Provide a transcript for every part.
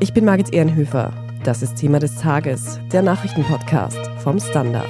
Ich bin Margit Ehrenhöfer. Das ist Thema des Tages, der Nachrichtenpodcast vom Standard.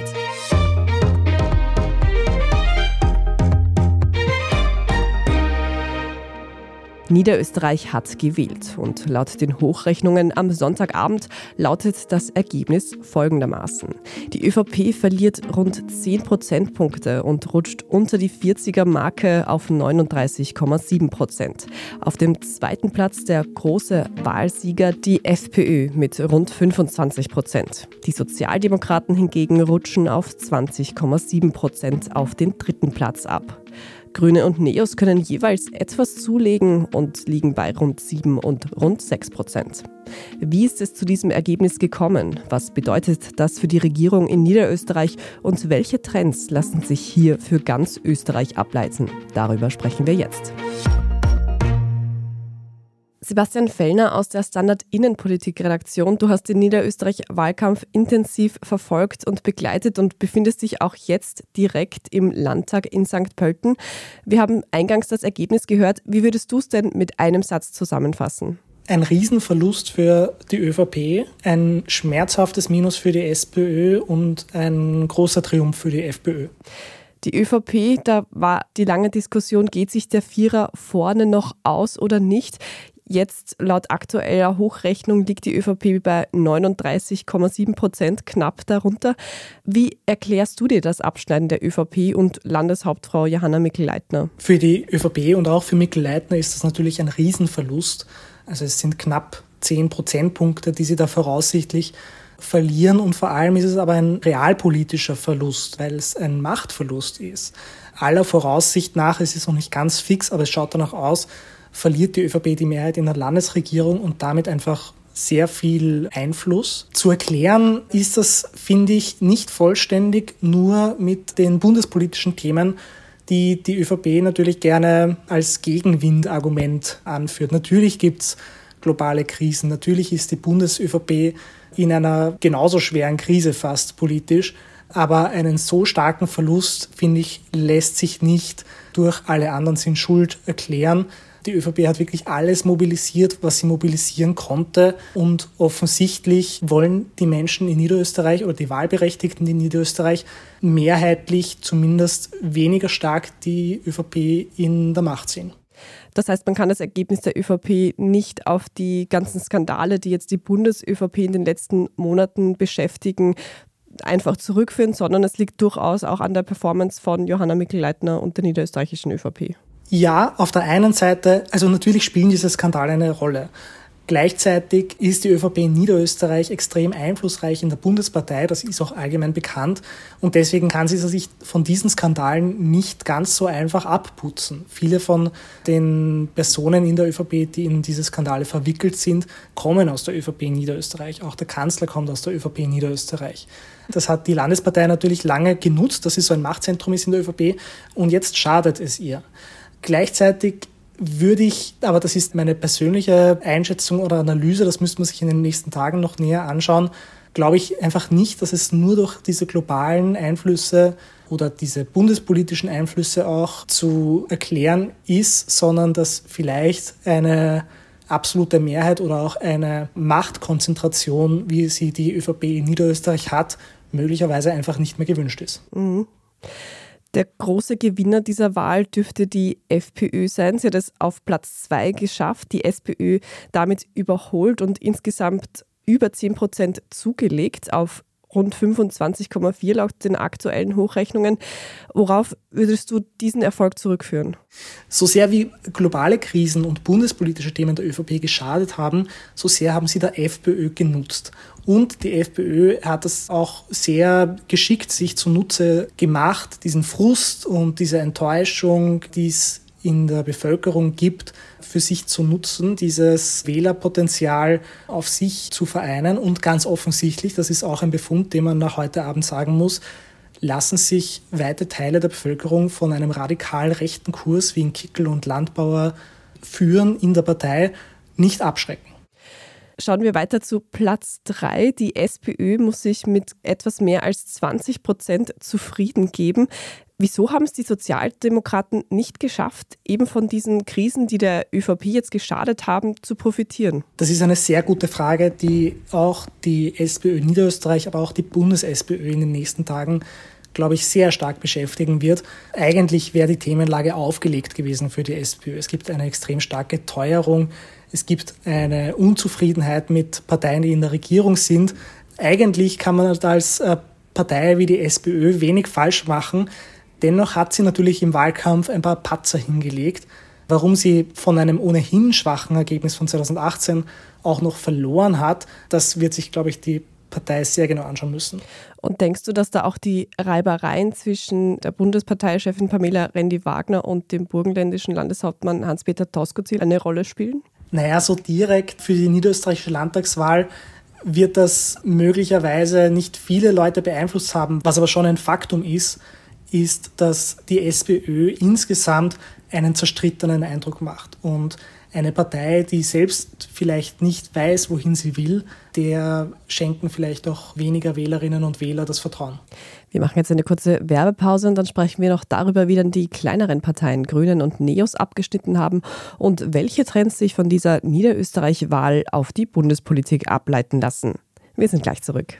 Niederösterreich hat gewählt und laut den Hochrechnungen am Sonntagabend lautet das Ergebnis folgendermaßen. Die ÖVP verliert rund 10 Prozentpunkte und rutscht unter die 40er-Marke auf 39,7 Prozent. Auf dem zweiten Platz der große Wahlsieger die FPÖ mit rund 25 Prozent. Die Sozialdemokraten hingegen rutschen auf 20,7 Prozent auf den dritten Platz ab. Grüne und Neos können jeweils etwas zulegen und liegen bei rund 7 und rund 6 Prozent. Wie ist es zu diesem Ergebnis gekommen? Was bedeutet das für die Regierung in Niederösterreich und welche Trends lassen sich hier für ganz Österreich ableiten? Darüber sprechen wir jetzt. Sebastian Fellner aus der Standard Innenpolitik-Redaktion. Du hast den Niederösterreich-Wahlkampf intensiv verfolgt und begleitet und befindest dich auch jetzt direkt im Landtag in St. Pölten. Wir haben eingangs das Ergebnis gehört. Wie würdest du es denn mit einem Satz zusammenfassen? Ein Riesenverlust für die ÖVP, ein schmerzhaftes Minus für die SPÖ und ein großer Triumph für die FPÖ. Die ÖVP, da war die lange Diskussion, geht sich der Vierer vorne noch aus oder nicht? Jetzt laut aktueller Hochrechnung liegt die ÖVP bei 39,7 Prozent, knapp darunter. Wie erklärst du dir das Abschneiden der ÖVP und Landeshauptfrau Johanna Mikl-Leitner? Für die ÖVP und auch für Mikl-Leitner ist das natürlich ein Riesenverlust. Also es sind knapp 10 Prozentpunkte, die sie da voraussichtlich verlieren und vor allem ist es aber ein realpolitischer Verlust, weil es ein Machtverlust ist. Aller Voraussicht nach, es ist noch nicht ganz fix, aber es schaut danach aus, verliert die ÖVP die Mehrheit in der Landesregierung und damit einfach sehr viel Einfluss. Zu erklären ist das, finde ich, nicht vollständig nur mit den bundespolitischen Themen, die die ÖVP natürlich gerne als Gegenwindargument anführt. Natürlich gibt es globale Krisen, natürlich ist die Bundes-ÖVP in einer genauso schweren Krise fast politisch, aber einen so starken Verlust, finde ich, lässt sich nicht durch alle anderen sind schuld erklären. Die ÖVP hat wirklich alles mobilisiert, was sie mobilisieren konnte. Und offensichtlich wollen die Menschen in Niederösterreich oder die Wahlberechtigten in Niederösterreich mehrheitlich zumindest weniger stark die ÖVP in der Macht sehen. Das heißt, man kann das Ergebnis der ÖVP nicht auf die ganzen Skandale, die jetzt die Bundes-ÖVP in den letzten Monaten beschäftigen, einfach zurückführen, sondern es liegt durchaus auch an der Performance von Johanna Mikl-Leitner und der niederösterreichischen ÖVP. Ja, auf der einen Seite, also natürlich spielen diese Skandale eine Rolle. Gleichzeitig ist die ÖVP in Niederösterreich extrem einflussreich in der Bundespartei, das ist auch allgemein bekannt und deswegen kann sie sich von diesen Skandalen nicht ganz so einfach abputzen. Viele von den Personen in der ÖVP, die in diese Skandale verwickelt sind, kommen aus der ÖVP in Niederösterreich. Auch der Kanzler kommt aus der ÖVP in Niederösterreich. Das hat die Landespartei natürlich lange genutzt, dass sie so ein Machtzentrum ist in der ÖVP und jetzt schadet es ihr. Gleichzeitig würde ich, aber das ist meine persönliche Einschätzung oder Analyse, das müsste man sich in den nächsten Tagen noch näher anschauen, glaube ich einfach nicht, dass es nur durch diese globalen Einflüsse oder diese bundespolitischen Einflüsse auch zu erklären ist, sondern dass vielleicht eine absolute Mehrheit oder auch eine Machtkonzentration, wie sie die ÖVP in Niederösterreich hat, möglicherweise einfach nicht mehr gewünscht ist. Mhm. Der große Gewinner dieser Wahl dürfte die FPÖ sein. Sie hat es auf Platz zwei geschafft, die SPÖ damit überholt und insgesamt über 10 Prozent zugelegt auf rund 25,4 laut den aktuellen Hochrechnungen. Worauf würdest du diesen Erfolg zurückführen? So sehr wie globale Krisen und bundespolitische Themen der ÖVP geschadet haben, so sehr haben sie der FPÖ genutzt. Und die FPÖ hat es auch sehr geschickt sich zunutze gemacht, diesen Frust und diese Enttäuschung, die es in der Bevölkerung gibt, für sich zu nutzen, dieses Wählerpotenzial auf sich zu vereinen. Und ganz offensichtlich, das ist auch ein Befund, den man nach heute Abend sagen muss, lassen sich weite Teile der Bevölkerung von einem radikal rechten Kurs wie in Kickel und Landbauer führen in der Partei nicht abschrecken. Schauen wir weiter zu Platz 3. Die SPÖ muss sich mit etwas mehr als 20 Prozent zufrieden geben. Wieso haben es die Sozialdemokraten nicht geschafft, eben von diesen Krisen, die der ÖVP jetzt geschadet haben, zu profitieren? Das ist eine sehr gute Frage, die auch die SPÖ Niederösterreich, aber auch die Bundes-SPÖ in den nächsten Tagen glaube ich, sehr stark beschäftigen wird. Eigentlich wäre die Themenlage aufgelegt gewesen für die SPÖ. Es gibt eine extrem starke Teuerung. Es gibt eine Unzufriedenheit mit Parteien, die in der Regierung sind. Eigentlich kann man als äh, Partei wie die SPÖ wenig falsch machen. Dennoch hat sie natürlich im Wahlkampf ein paar Patzer hingelegt. Warum sie von einem ohnehin schwachen Ergebnis von 2018 auch noch verloren hat, das wird sich, glaube ich, die Partei sehr genau anschauen müssen. Und denkst du, dass da auch die Reibereien zwischen der Bundesparteichefin Pamela Rendi-Wagner und dem burgenländischen Landeshauptmann Hans-Peter Toskozil eine Rolle spielen? Naja, so direkt für die niederösterreichische Landtagswahl wird das möglicherweise nicht viele Leute beeinflusst haben. Was aber schon ein Faktum ist, ist, dass die SPÖ insgesamt einen zerstrittenen Eindruck macht. Und eine Partei, die selbst vielleicht nicht weiß, wohin sie will, der schenken vielleicht auch weniger Wählerinnen und Wähler das Vertrauen. Wir machen jetzt eine kurze Werbepause und dann sprechen wir noch darüber, wie dann die kleineren Parteien Grünen und Neos abgeschnitten haben und welche Trends sich von dieser Niederösterreich-Wahl auf die Bundespolitik ableiten lassen. Wir sind gleich zurück.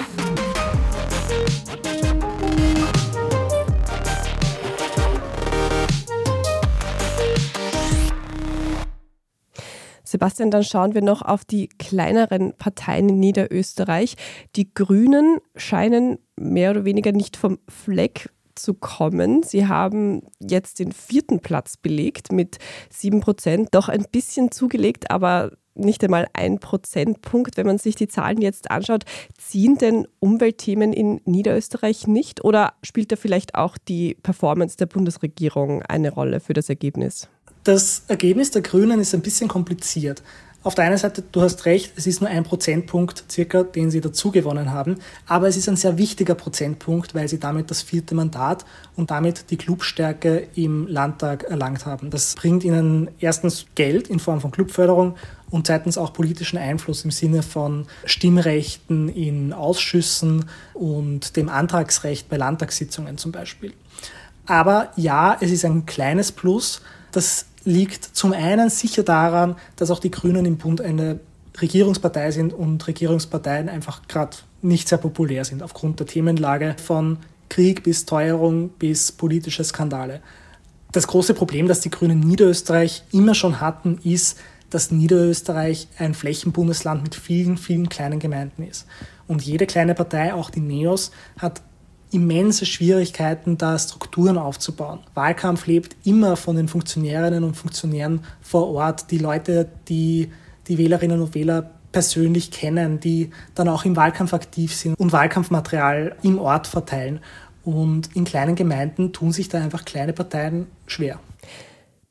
Sebastian, dann schauen wir noch auf die kleineren Parteien in Niederösterreich. Die Grünen scheinen mehr oder weniger nicht vom Fleck zu kommen. Sie haben jetzt den vierten Platz belegt mit sieben Prozent, doch ein bisschen zugelegt, aber nicht einmal ein Prozentpunkt. Wenn man sich die Zahlen jetzt anschaut, ziehen denn Umweltthemen in Niederösterreich nicht oder spielt da vielleicht auch die Performance der Bundesregierung eine Rolle für das Ergebnis? Das Ergebnis der Grünen ist ein bisschen kompliziert. Auf der einen Seite, du hast recht, es ist nur ein Prozentpunkt circa, den sie dazu gewonnen haben, aber es ist ein sehr wichtiger Prozentpunkt, weil sie damit das vierte Mandat und damit die Clubstärke im Landtag erlangt haben. Das bringt ihnen erstens Geld in Form von Clubförderung und zweitens auch politischen Einfluss im Sinne von Stimmrechten in Ausschüssen und dem Antragsrecht bei Landtagssitzungen zum Beispiel. Aber ja, es ist ein kleines Plus, das liegt zum einen sicher daran, dass auch die Grünen im Bund eine Regierungspartei sind und Regierungsparteien einfach gerade nicht sehr populär sind aufgrund der Themenlage von Krieg bis Teuerung bis politische Skandale. Das große Problem, das die Grünen Niederösterreich immer schon hatten, ist, dass Niederösterreich ein Flächenbundesland mit vielen, vielen kleinen Gemeinden ist. Und jede kleine Partei, auch die Neos, hat immense Schwierigkeiten, da Strukturen aufzubauen. Wahlkampf lebt immer von den Funktionärinnen und Funktionären vor Ort, die Leute, die die Wählerinnen und Wähler persönlich kennen, die dann auch im Wahlkampf aktiv sind und Wahlkampfmaterial im Ort verteilen. Und in kleinen Gemeinden tun sich da einfach kleine Parteien schwer.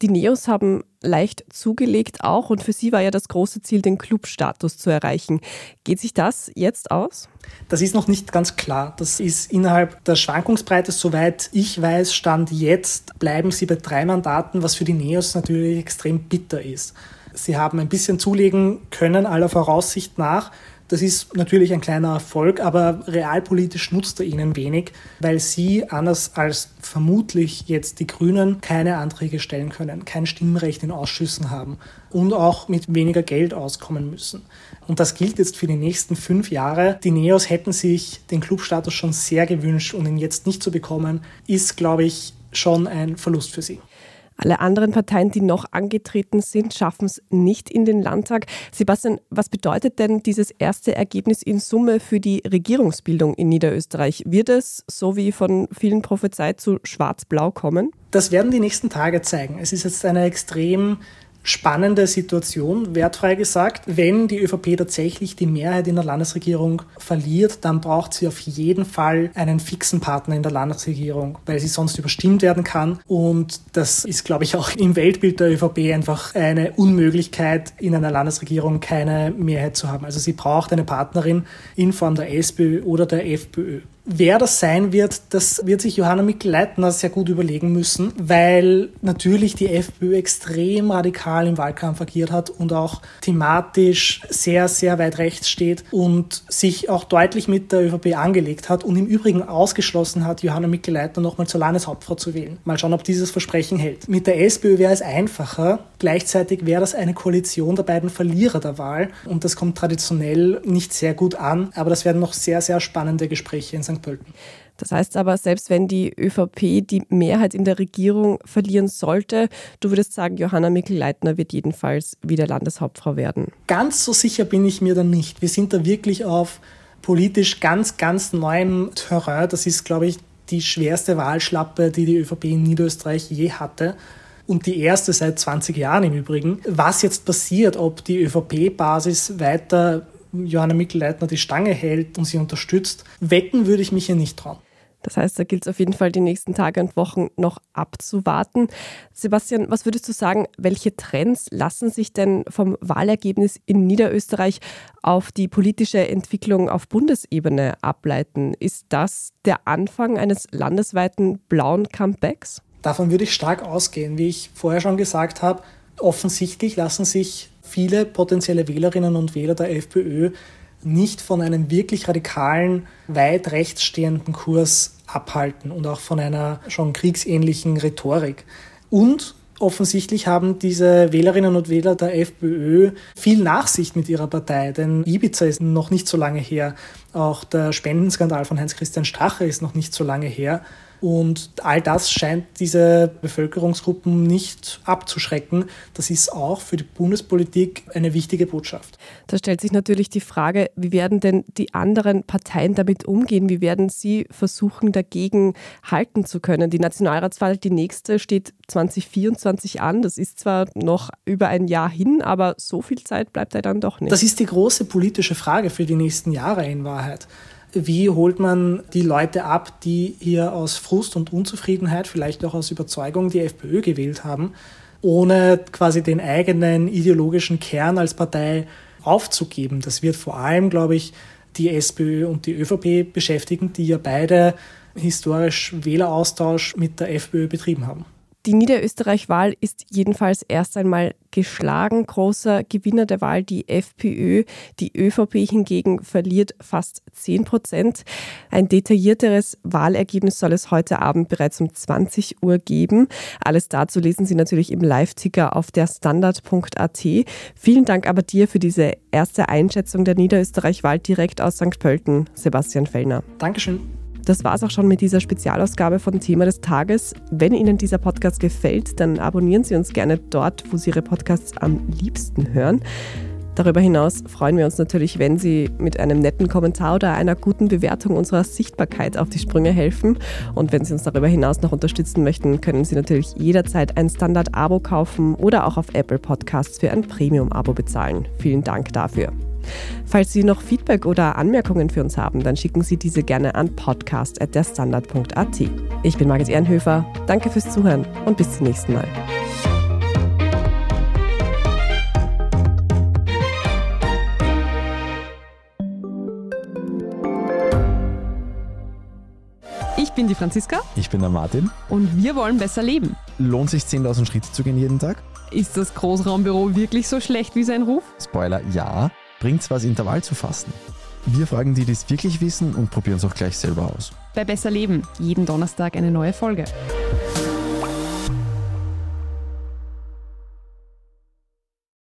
Die Neos haben leicht zugelegt auch und für sie war ja das große Ziel, den Clubstatus zu erreichen. Geht sich das jetzt aus? Das ist noch nicht ganz klar. Das ist innerhalb der Schwankungsbreite, soweit ich weiß, stand jetzt, bleiben sie bei drei Mandaten, was für die Neos natürlich extrem bitter ist. Sie haben ein bisschen zulegen können, aller Voraussicht nach. Das ist natürlich ein kleiner Erfolg, aber realpolitisch nutzt er ihnen wenig, weil sie, anders als vermutlich jetzt die Grünen, keine Anträge stellen können, kein Stimmrecht in Ausschüssen haben und auch mit weniger Geld auskommen müssen. Und das gilt jetzt für die nächsten fünf Jahre. Die Neos hätten sich den Clubstatus schon sehr gewünscht und ihn jetzt nicht zu bekommen, ist, glaube ich, schon ein Verlust für sie. Alle anderen Parteien, die noch angetreten sind, schaffen es nicht in den Landtag. Sebastian, was bedeutet denn dieses erste Ergebnis in Summe für die Regierungsbildung in Niederösterreich? Wird es, so wie von vielen prophezeit, zu Schwarz-Blau kommen? Das werden die nächsten Tage zeigen. Es ist jetzt eine extrem spannende Situation, wertfrei gesagt. Wenn die ÖVP tatsächlich die Mehrheit in der Landesregierung verliert, dann braucht sie auf jeden Fall einen fixen Partner in der Landesregierung, weil sie sonst überstimmt werden kann. Und das ist, glaube ich, auch im Weltbild der ÖVP einfach eine Unmöglichkeit, in einer Landesregierung keine Mehrheit zu haben. Also sie braucht eine Partnerin in Form der SPÖ oder der FPÖ. Wer das sein wird, das wird sich Johanna Mikl-Leitner sehr gut überlegen müssen, weil natürlich die FPÖ extrem radikal im Wahlkampf agiert hat und auch thematisch sehr, sehr weit rechts steht und sich auch deutlich mit der ÖVP angelegt hat und im Übrigen ausgeschlossen hat, Johanna Mikl-Leitner nochmal zur Landeshauptfrau zu wählen. Mal schauen, ob dieses Versprechen hält. Mit der SPÖ wäre es einfacher. Gleichzeitig wäre das eine Koalition der beiden Verlierer der Wahl und das kommt traditionell nicht sehr gut an, aber das werden noch sehr, sehr spannende Gespräche in St. Pölten. Das heißt aber, selbst wenn die ÖVP die Mehrheit in der Regierung verlieren sollte, du würdest sagen, Johanna Mikl-Leitner wird jedenfalls wieder Landeshauptfrau werden. Ganz so sicher bin ich mir da nicht. Wir sind da wirklich auf politisch ganz, ganz neuem Terrain. Das ist, glaube ich, die schwerste Wahlschlappe, die die ÖVP in Niederösterreich je hatte. Und die erste seit 20 Jahren im Übrigen. Was jetzt passiert, ob die ÖVP-Basis weiter Johanna Mikl-Leitner die Stange hält und sie unterstützt, wecken würde ich mich hier nicht trauen. Das heißt, da gilt es auf jeden Fall die nächsten Tage und Wochen noch abzuwarten. Sebastian, was würdest du sagen, welche Trends lassen sich denn vom Wahlergebnis in Niederösterreich auf die politische Entwicklung auf Bundesebene ableiten? Ist das der Anfang eines landesweiten blauen Comebacks? Davon würde ich stark ausgehen. Wie ich vorher schon gesagt habe, offensichtlich lassen sich viele potenzielle Wählerinnen und Wähler der FPÖ nicht von einem wirklich radikalen, weit rechts stehenden Kurs abhalten und auch von einer schon kriegsähnlichen Rhetorik. Und offensichtlich haben diese Wählerinnen und Wähler der FPÖ viel Nachsicht mit ihrer Partei, denn Ibiza ist noch nicht so lange her. Auch der Spendenskandal von Heinz-Christian Strache ist noch nicht so lange her. Und all das scheint diese Bevölkerungsgruppen nicht abzuschrecken. Das ist auch für die Bundespolitik eine wichtige Botschaft. Da stellt sich natürlich die Frage, wie werden denn die anderen Parteien damit umgehen? Wie werden sie versuchen, dagegen halten zu können? Die Nationalratswahl, die nächste, steht 2024 an. Das ist zwar noch über ein Jahr hin, aber so viel Zeit bleibt da dann doch nicht. Das ist die große politische Frage für die nächsten Jahre in Wahrheit wie holt man die Leute ab, die hier aus Frust und Unzufriedenheit, vielleicht auch aus Überzeugung die FPÖ gewählt haben, ohne quasi den eigenen ideologischen Kern als Partei aufzugeben. Das wird vor allem, glaube ich, die SPÖ und die ÖVP beschäftigen, die ja beide historisch Wähleraustausch mit der FPÖ betrieben haben. Die Niederösterreich-Wahl ist jedenfalls erst einmal geschlagen. Großer Gewinner der Wahl die FPÖ. Die ÖVP hingegen verliert fast 10 Prozent. Ein detaillierteres Wahlergebnis soll es heute Abend bereits um 20 Uhr geben. Alles dazu lesen Sie natürlich im Live-Ticker auf der Standard.at. Vielen Dank aber dir für diese erste Einschätzung der Niederösterreich-Wahl direkt aus St. Pölten, Sebastian Fellner. Dankeschön. Das war es auch schon mit dieser Spezialausgabe von Thema des Tages. Wenn Ihnen dieser Podcast gefällt, dann abonnieren Sie uns gerne dort, wo Sie Ihre Podcasts am liebsten hören. Darüber hinaus freuen wir uns natürlich, wenn Sie mit einem netten Kommentar oder einer guten Bewertung unserer Sichtbarkeit auf die Sprünge helfen. Und wenn Sie uns darüber hinaus noch unterstützen möchten, können Sie natürlich jederzeit ein Standard-Abo kaufen oder auch auf Apple Podcasts für ein Premium-Abo bezahlen. Vielen Dank dafür. Falls Sie noch Feedback oder Anmerkungen für uns haben, dann schicken Sie diese gerne an podcast.derstandard.at. Ich bin Margit Ehrenhöfer. Danke fürs Zuhören und bis zum nächsten Mal. Ich bin die Franziska. Ich bin der Martin. Und wir wollen besser leben. Lohnt sich 10.000 Schritte zu gehen jeden Tag? Ist das Großraumbüro wirklich so schlecht wie sein Ruf? Spoiler, ja. Bringt's was, Intervall zu fasten? Wir fragen die, die es wirklich wissen und probieren es auch gleich selber aus. Bei Besser Leben, jeden Donnerstag eine neue Folge.